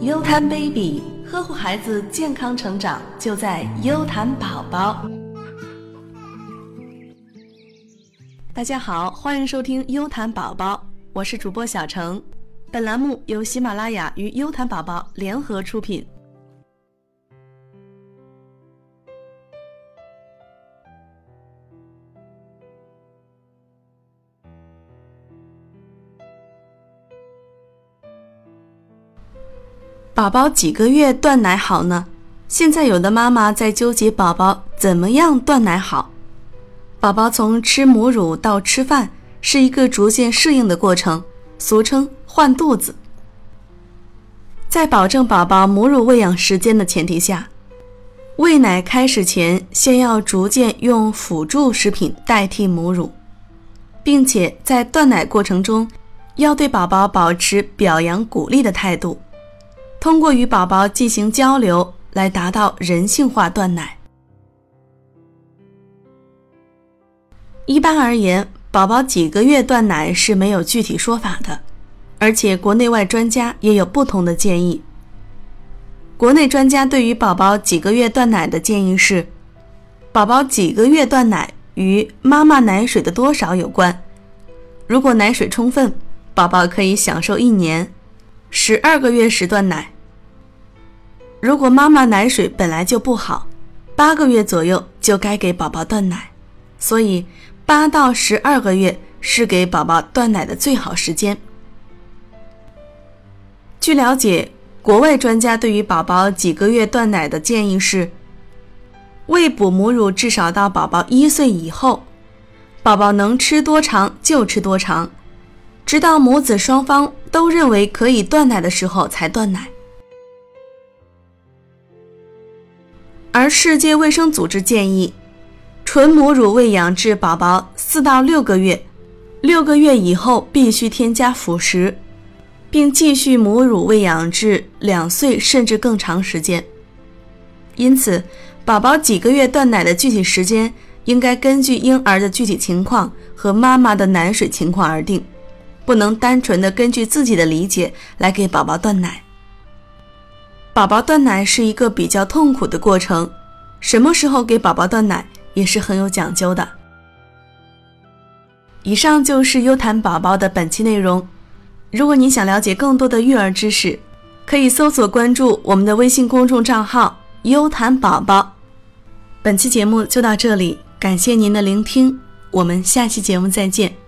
优谈 baby，呵护孩子健康成长就在优谈宝宝。大家好，欢迎收听优谈宝宝，我是主播小程。本栏目由喜马拉雅与优谈宝宝联合出品。宝宝几个月断奶好呢？现在有的妈妈在纠结宝宝怎么样断奶好。宝宝从吃母乳到吃饭是一个逐渐适应的过程，俗称换肚子。在保证宝宝母乳喂养时间的前提下，喂奶开始前先要逐渐用辅助食品代替母乳，并且在断奶过程中要对宝宝保持表扬鼓励的态度。通过与宝宝进行交流来达到人性化断奶。一般而言，宝宝几个月断奶是没有具体说法的，而且国内外专家也有不同的建议。国内专家对于宝宝几个月断奶的建议是：宝宝几个月断奶与妈妈奶水的多少有关。如果奶水充分，宝宝可以享受一年。十二个月时断奶。如果妈妈奶水本来就不好，八个月左右就该给宝宝断奶。所以八到十二个月是给宝宝断奶的最好时间。据了解，国外专家对于宝宝几个月断奶的建议是：喂哺母乳至少到宝宝一岁以后，宝宝能吃多长就吃多长。直到母子双方都认为可以断奶的时候才断奶。而世界卫生组织建议，纯母乳喂养至宝宝四到六个月，六个月以后必须添加辅食，并继续母乳喂养至两岁甚至更长时间。因此，宝宝几个月断奶的具体时间应该根据婴儿的具体情况和妈妈的奶水情况而定。不能单纯的根据自己的理解来给宝宝断奶。宝宝断奶是一个比较痛苦的过程，什么时候给宝宝断奶也是很有讲究的。以上就是优谈宝宝的本期内容。如果你想了解更多的育儿知识，可以搜索关注我们的微信公众账号“优谈宝宝”。本期节目就到这里，感谢您的聆听，我们下期节目再见。